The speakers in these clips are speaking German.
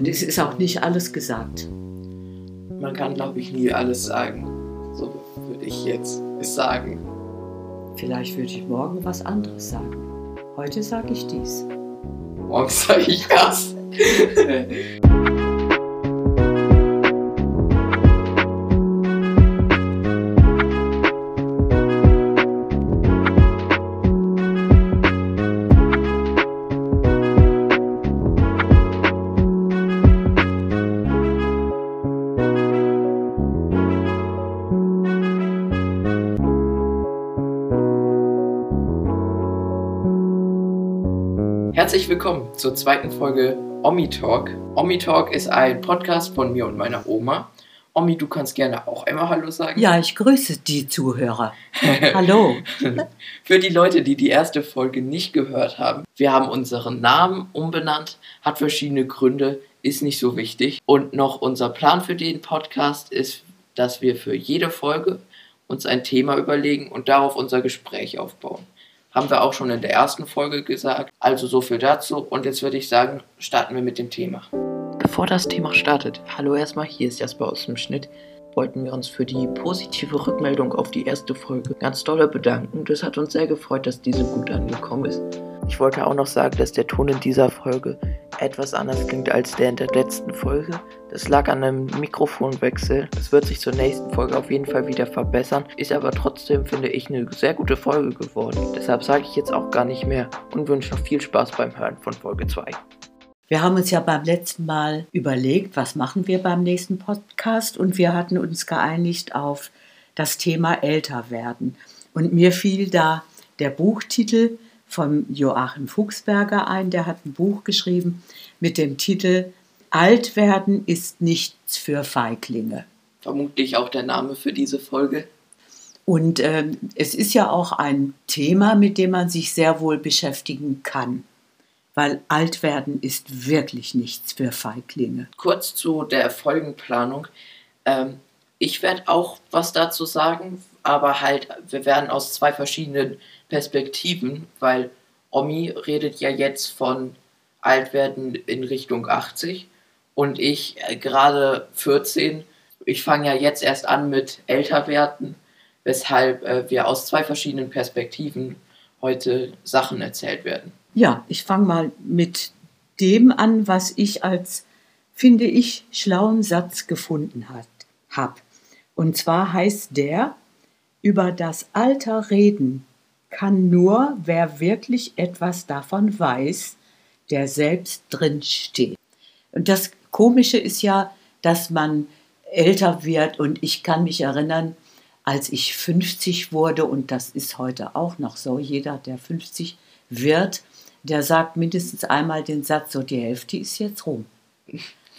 Und es ist auch nicht alles gesagt. Man kann, glaube ich, nie alles sagen. So würde ich jetzt es sagen. Vielleicht würde ich morgen was anderes sagen. Heute sage ich dies. Morgen sage ich das. Herzlich willkommen zur zweiten Folge Omi Talk. Omi Talk ist ein Podcast von mir und meiner Oma. Omi, du kannst gerne auch einmal Hallo sagen. Ja, ich grüße die Zuhörer. Hallo. Für die Leute, die die erste Folge nicht gehört haben, wir haben unseren Namen umbenannt, hat verschiedene Gründe, ist nicht so wichtig. Und noch unser Plan für den Podcast ist, dass wir für jede Folge uns ein Thema überlegen und darauf unser Gespräch aufbauen. Haben wir auch schon in der ersten Folge gesagt. Also so viel dazu. Und jetzt würde ich sagen, starten wir mit dem Thema. Bevor das Thema startet, hallo erstmal, hier ist Jasper aus dem Schnitt. Wollten wir uns für die positive Rückmeldung auf die erste Folge ganz doll bedanken. Das hat uns sehr gefreut, dass diese gut angekommen ist. Ich wollte auch noch sagen, dass der Ton in dieser Folge etwas anders klingt als der in der letzten Folge. Das lag an einem Mikrofonwechsel. Das wird sich zur nächsten Folge auf jeden Fall wieder verbessern. Ist aber trotzdem, finde ich, eine sehr gute Folge geworden. Deshalb sage ich jetzt auch gar nicht mehr und wünsche noch viel Spaß beim Hören von Folge 2. Wir haben uns ja beim letzten Mal überlegt, was machen wir beim nächsten Podcast und wir hatten uns geeinigt auf das Thema älter werden. Und mir fiel da der Buchtitel von Joachim Fuchsberger ein. Der hat ein Buch geschrieben mit dem Titel Alt werden ist nichts für Feiglinge. Vermutlich auch der Name für diese Folge. Und äh, es ist ja auch ein Thema, mit dem man sich sehr wohl beschäftigen kann. Weil alt werden ist wirklich nichts für Feiglinge. Kurz zu der Folgenplanung. Ähm, ich werde auch was dazu sagen, aber halt, wir werden aus zwei verschiedenen Perspektiven, weil Omi redet ja jetzt von Altwerden in Richtung 80 und ich äh, gerade 14. Ich fange ja jetzt erst an mit Älterwerden, weshalb äh, wir aus zwei verschiedenen Perspektiven heute Sachen erzählt werden. Ja, ich fange mal mit dem an, was ich als, finde ich, schlauen Satz gefunden habe. Und zwar heißt der, über das Alter reden kann nur, wer wirklich etwas davon weiß, der selbst drin steht. Und das Komische ist ja, dass man älter wird und ich kann mich erinnern, als ich 50 wurde, und das ist heute auch noch so, jeder, der 50 wird, der sagt mindestens einmal den Satz, so die Hälfte ist jetzt rum.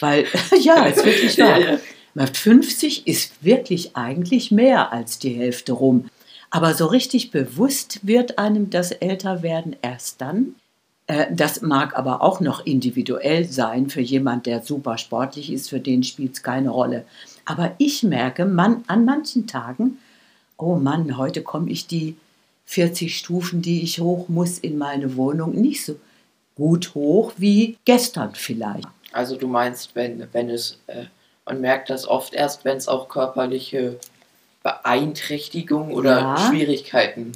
Weil, ja, ist wirklich wahr. Ja, ja. 50 ist wirklich eigentlich mehr als die Hälfte rum. Aber so richtig bewusst wird einem das Älterwerden erst dann. Äh, das mag aber auch noch individuell sein für jemand, der super sportlich ist, für den spielt es keine Rolle. Aber ich merke man, an manchen Tagen, oh Mann, heute komme ich die 40 Stufen, die ich hoch muss in meine Wohnung, nicht so gut hoch wie gestern vielleicht. Also du meinst, wenn, wenn es, äh, man merkt das oft erst, wenn es auch körperliche Beeinträchtigung oder ja. Schwierigkeiten.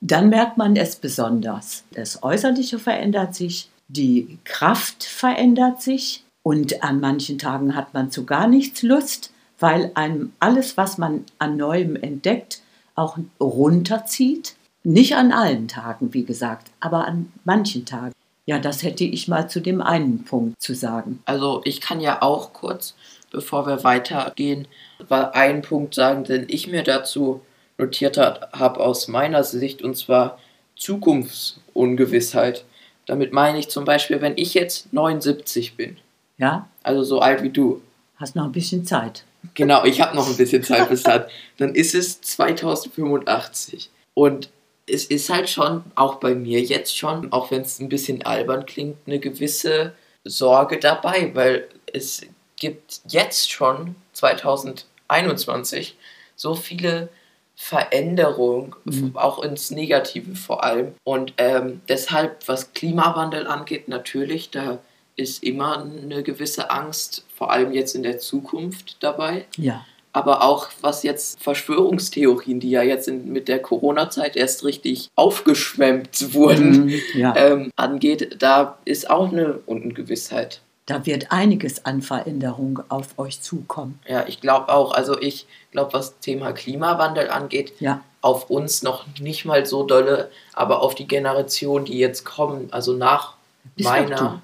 Dann merkt man es besonders. Das Äußerliche verändert sich, die Kraft verändert sich und an manchen Tagen hat man zu gar nichts Lust, weil einem alles, was man an Neuem entdeckt, auch runterzieht. Nicht an allen Tagen, wie gesagt, aber an manchen Tagen. Ja, das hätte ich mal zu dem einen Punkt zu sagen. Also ich kann ja auch kurz, bevor wir weitergehen, einen Punkt sagen, den ich mir dazu notiert habe aus meiner Sicht, und zwar Zukunftsungewissheit. Damit meine ich zum Beispiel, wenn ich jetzt 79 bin. Ja. Also so alt wie du. Hast noch ein bisschen Zeit. Genau, ich habe noch ein bisschen Zeit bis dann. Dann ist es 2085. Und es ist halt schon, auch bei mir jetzt schon, auch wenn es ein bisschen albern klingt, eine gewisse Sorge dabei, weil es gibt jetzt schon 2021 so viele Veränderungen, mhm. auch ins Negative vor allem. Und ähm, deshalb, was Klimawandel angeht, natürlich, da ist immer eine gewisse Angst, vor allem jetzt in der Zukunft dabei. Ja. Aber auch was jetzt Verschwörungstheorien, die ja jetzt in, mit der Corona-Zeit erst richtig aufgeschwemmt wurden, Mhm, ja. ähm, angeht, da ist auch eine Ungewissheit. Da wird einiges an Veränderung auf euch zukommen. Ja, ich glaube auch. Also ich glaube, was Thema Klimawandel angeht, Ja. auf uns noch nicht mal so dolle, aber auf die Generation, die jetzt kommen, also nach auch meiner,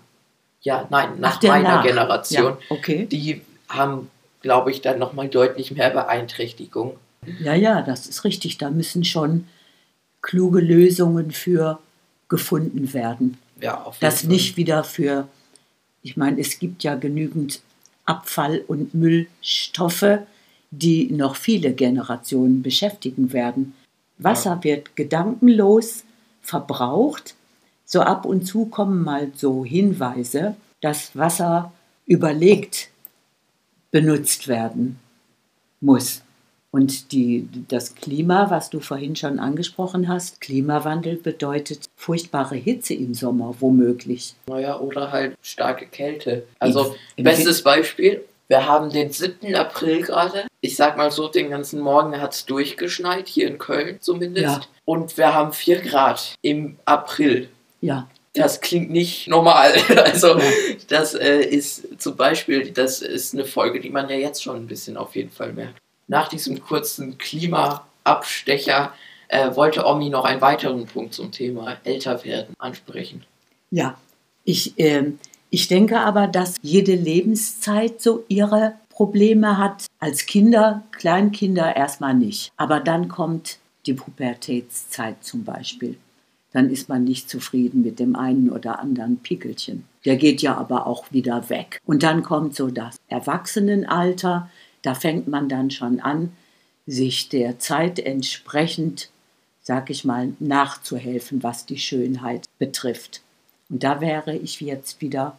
ja, nein, nach Ach, meiner nach. Generation, Ja, okay. die haben, glaube ich, dann nochmal deutlich mehr Beeinträchtigung. Ja, ja, das ist richtig. Da müssen schon kluge Lösungen für gefunden werden. Ja, auf jeden Das Fall. nicht wieder für, ich meine, es gibt ja genügend Abfall- und Müllstoffe, die noch viele Generationen beschäftigen werden. Wasser wird gedankenlos verbraucht. So ab und zu kommen mal so Hinweise, dass Wasser überlegt benutzt werden muss. Und die, das Klima, was du vorhin schon angesprochen hast, Klimawandel bedeutet furchtbare Hitze im Sommer, womöglich. Naja, oder halt starke Kälte. Also, Im- im bestes Beispiel, wir haben den 7. April gerade. Ich sag mal so, den ganzen Morgen hat es durchgeschneit, hier in Köln zumindest. Ja. Und wir haben 4 Grad im April. Ja, Das klingt nicht normal. Also, das äh, ist zum Beispiel, das ist eine Folge, die man ja jetzt schon ein bisschen auf jeden Fall merkt. Nach diesem kurzen Klimaabstecher äh, wollte Omi noch einen weiteren Punkt zum Thema Älterwerden ansprechen. ja. Ich, ähm, ich denke aber, dass jede Lebenszeit so ihre Probleme hat. Als Kinder, Kleinkinder erstmal nicht. Aber dann kommt die Pubertätszeit zum Beispiel. Dann ist man nicht zufrieden mit dem einen oder anderen Pickelchen. Der geht ja aber auch wieder weg. Und dann kommt so das Erwachsenenalter. Da fängt man dann schon an, sich der Zeit entsprechend, sag ich mal, nachzuhelfen, was die Schönheit betrifft. Und da wäre ich jetzt wieder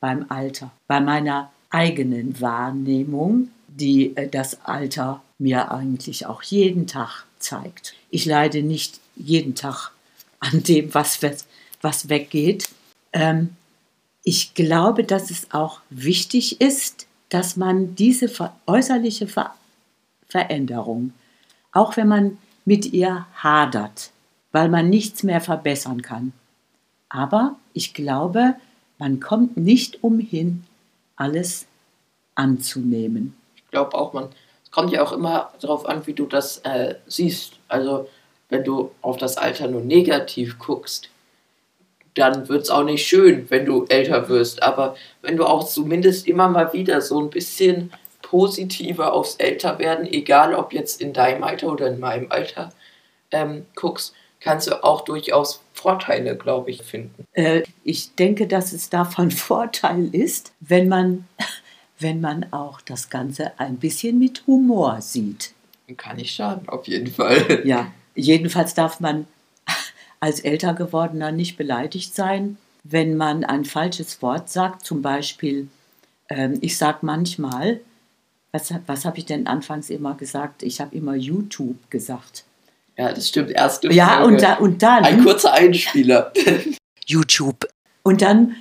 beim Alter, bei meiner eigenen Wahrnehmung, die äh, das Alter mir eigentlich auch jeden Tag zeigt. Ich leide nicht jeden Tag an dem, was, was weggeht. Ähm, ich glaube, dass es auch wichtig ist, dass man diese äußerliche ver Veränderung, auch wenn man mit ihr hadert, weil man nichts mehr verbessern kann. Aber ich glaube, man kommt nicht umhin, alles anzunehmen. Ich glaube auch, man, es kommt ja auch immer darauf an, wie du das äh, siehst. Also, wenn du auf das Alter nur negativ guckst, dann wird es auch nicht schön, wenn du älter wirst. Aber wenn du auch zumindest immer mal wieder so ein bisschen positiver aufs Älterwerden, egal ob jetzt in deinem Alter oder in meinem Alter, ähm, guckst, kannst du auch durchaus Vorteile, glaube ich, finden. Äh, ich denke, dass es davon Vorteil ist, wenn man, wenn man auch das Ganze ein bisschen mit Humor sieht. Kann nicht schaden, auf jeden Fall. Ja, jedenfalls darf man als älter gewordener nicht beleidigt sein, wenn man ein falsches Wort sagt. Zum Beispiel, ähm, ich sage manchmal, was, was habe ich denn anfangs immer gesagt? Ich habe immer YouTube gesagt. Ja, das stimmt. Erste Ja, Folge. und, da, und dann. Ein kurzer Einspieler. YouTube. Und dann,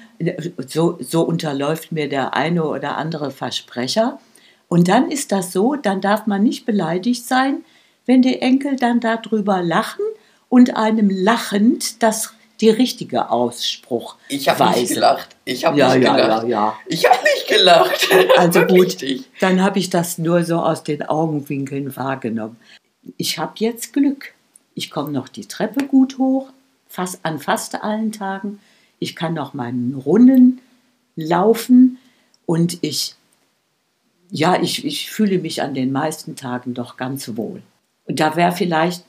so, so unterläuft mir der eine oder andere Versprecher. Und dann ist das so, dann darf man nicht beleidigt sein, wenn die Enkel dann darüber lachen und einem lachend das die richtige Ausspruch Ich habe nicht gelacht. Ich habe Ja, nicht ja, gelacht. ja, ja. Ich habe nicht gelacht. Also gut, dann habe ich das nur so aus den Augenwinkeln wahrgenommen. Ich habe jetzt Glück. Ich komme noch die Treppe gut hoch, fast an fast allen Tagen. Ich kann noch meinen Runden laufen und ich, ja, ich, ich fühle mich an den meisten Tagen doch ganz wohl. Und da wäre vielleicht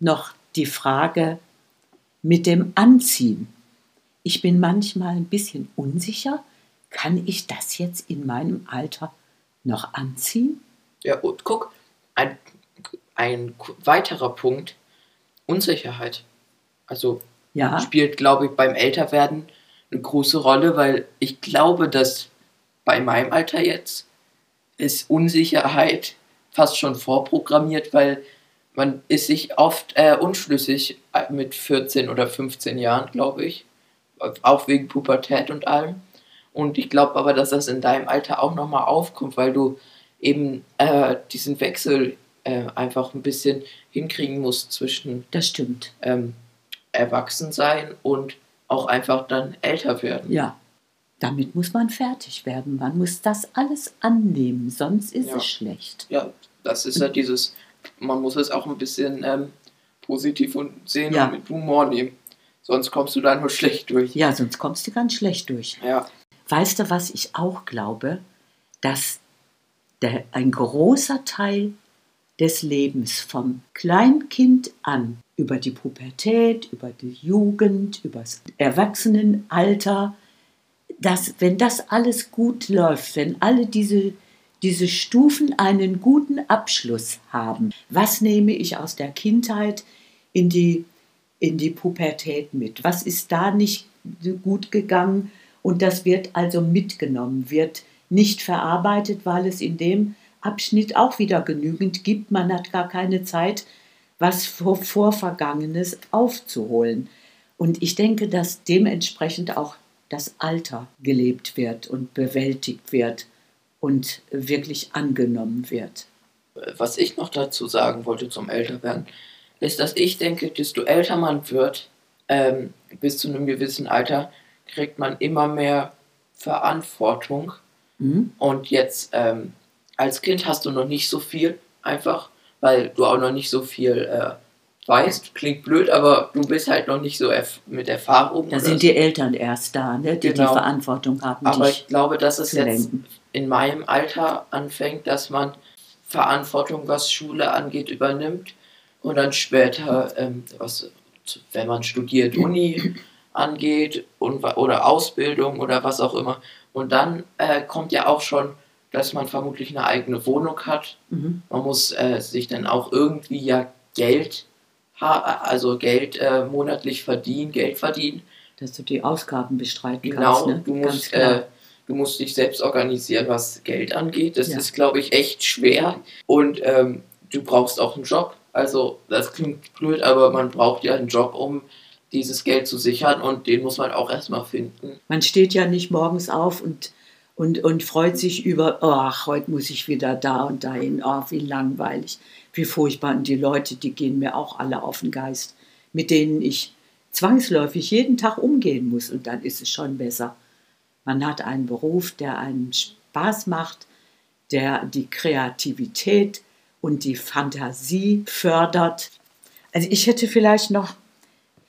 noch die Frage mit dem Anziehen. Ich bin manchmal ein bisschen unsicher. Kann ich das jetzt in meinem Alter noch anziehen? Ja, und guck, ein, ein weiterer Punkt, Unsicherheit. Also Ja, spielt, glaube ich, beim Älterwerden eine große Rolle, weil ich glaube, dass bei meinem Alter jetzt ist Unsicherheit fast schon vorprogrammiert, weil man ist sich oft äh, unschlüssig äh, mit 14 oder 15 Jahren, glaube ich. Auch wegen Pubertät und allem. Und ich glaube aber, dass das in deinem Alter auch nochmal aufkommt, weil du eben äh, diesen Wechsel äh, einfach ein bisschen hinkriegen musst zwischen Das stimmt. ähm, Erwachsensein und auch einfach dann älter werden. Ja. Damit muss man fertig werden. Man muss das alles annehmen, sonst ist Ja. es schlecht. Ja, das ist ja dieses, man muss es auch ein bisschen ähm, positiv und sehen Ja. und mit Humor nehmen. Sonst kommst du da nur schlecht durch. Ja, sonst kommst du ganz schlecht durch. Ja, Weißt du, was ich auch glaube? Dass der, ein großer Teil des Lebens vom Kleinkind an über die Pubertät, über die Jugend, über das Erwachsenenalter, dass wenn das alles gut läuft, wenn alle diese, diese Stufen einen guten Abschluss haben, was nehme ich aus der Kindheit in die, in die Pubertät mit? Was ist da nicht gut gegangen? Und das wird also mitgenommen, wird nicht verarbeitet, weil es in dem Abschnitt auch wieder genügend gibt. Man hat gar keine Zeit, was vor, Vorvergangenes aufzuholen. Und ich denke, dass dementsprechend auch das Alter gelebt wird und bewältigt wird und wirklich angenommen wird. was ich noch dazu sagen wollte zum Älterwerden, ist, dass ich denke, desto älter man wird, ähm, bis zu einem gewissen Alter, kriegt man immer mehr Verantwortung. Mhm. Und jetzt ähm, als Kind hast du noch nicht so viel, einfach, weil du auch noch nicht so viel äh, weißt. Klingt blöd, aber du bist halt noch nicht so erf mit Erfahrung. Da sind so. die Eltern erst da, ne, die Genau. die Verantwortung haben. Aber ich glaube, dass es zu jetzt. In meinem Alter anfängt, dass man Verantwortung, was Schule angeht, übernimmt und dann später, ähm, was, wenn man studiert, Uni angeht und, oder Ausbildung oder was auch immer. Und dann äh, kommt ja auch schon, dass man vermutlich eine eigene Wohnung hat. Mhm. Man muss äh, sich dann auch irgendwie ja Geld, also Geld äh, monatlich verdienen, Geld verdienen. Dass du die Ausgaben bestreiten Genau, kannst. Ne? du, musst, klar. äh, du musst dich selbst organisieren, was Geld angeht. Das Ja. ist, glaube ich, echt schwer. Und ähm, du brauchst auch einen Job. Also, das klingt blöd, aber man braucht ja einen Job, um dieses Geld zu sichern und den muss man auch erstmal finden. Man steht ja nicht morgens auf und, und, und freut sich über, ach, heute muss ich wieder da und dahin, oh, wie langweilig, wie furchtbar. Und die Leute, die gehen mir auch alle auf den Geist, mit denen ich zwangsläufig jeden Tag umgehen muss. Und dann ist es schon besser. Man hat einen Beruf, der einen Spaß macht, der die Kreativität und die Fantasie fördert. Also ich hätte vielleicht noch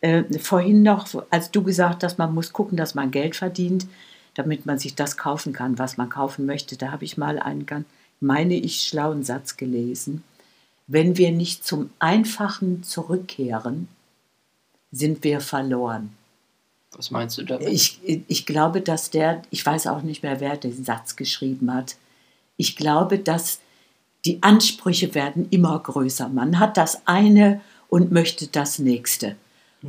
äh, vorhin noch, als du gesagt hast, man muss gucken, dass man Geld verdient, damit man sich das kaufen kann, was man kaufen möchte. Da habe ich mal einen ganz, meine ich, schlauen Satz gelesen. Wenn wir nicht zum Einfachen zurückkehren, sind wir verloren. Was meinst du damit? Ich, ich glaube, dass der, ich weiß auch nicht mehr, wer den Satz geschrieben hat. Ich glaube, dass die Ansprüche werden immer größer. Man hat das eine und möchte das nächste.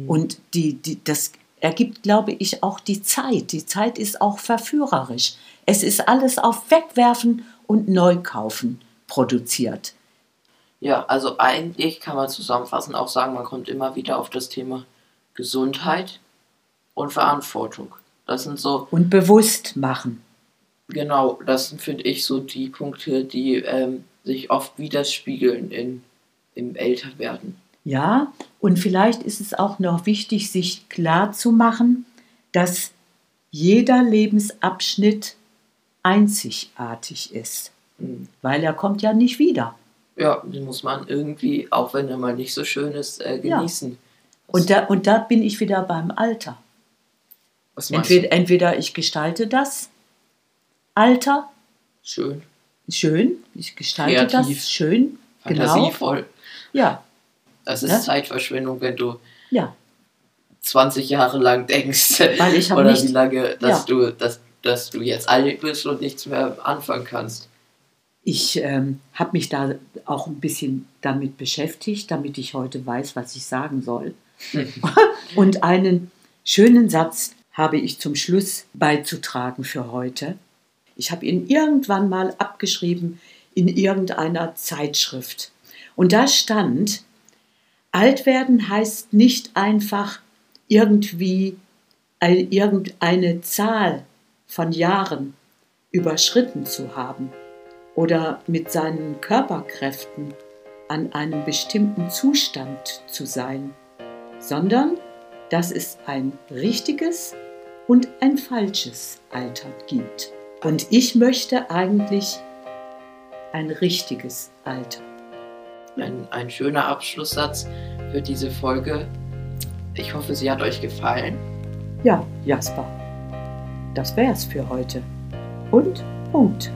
Und die, die, das ergibt, glaube ich, auch die Zeit. Die Zeit ist auch verführerisch. Es ist alles auf Wegwerfen und Neukaufen produziert. Ja, also eigentlich kann man zusammenfassend auch sagen, man kommt immer wieder auf das Thema Gesundheit und Verantwortung. Das sind so Und bewusst machen. Genau, das sind, finde ich, so die Punkte, die ähm, sich oft widerspiegeln in, im Älterwerden. Ja, und vielleicht ist es auch noch wichtig, sich klar zu machen, dass jeder Lebensabschnitt einzigartig ist, Mhm. weil er kommt ja nicht wieder. Ja, den muss man irgendwie, auch wenn er mal nicht so schön ist, äh, Ja. genießen. Und da, und da bin ich wieder beim Alter. Was meinst Entweder, entweder ich gestalte das Alter du? Schön, schön, ich gestalte Kreativ. das schön, genau. fantasievoll. Ja, Das ist Ja. Zeitverschwendung, wenn du ja, 20 Jahre lang denkst. Weil ich Oder nicht- wie lange, dass, Ja. du, dass, dass du jetzt alt bist und nichts mehr anfangen kannst. ich ähm, habe mich da auch ein bisschen damit beschäftigt, damit ich heute weiß, was ich sagen soll. Und einen schönen Satz habe ich zum Schluss beizutragen für heute. Ich habe ihn irgendwann mal abgeschrieben in irgendeiner Zeitschrift. Und da stand, alt werden heißt nicht einfach irgendwie ein- irgendeine Zahl von Jahren überschritten zu haben oder mit seinen Körperkräften an einem bestimmten Zustand zu sein, sondern dass es ein richtiges und ein falsches Alter gibt. Und ich möchte eigentlich ein richtiges Alter. Ein, ein schöner Abschlusssatz für diese Folge. Ich hoffe, sie hat euch gefallen. Ja, Jasper, das wär's für heute. Und Punkt.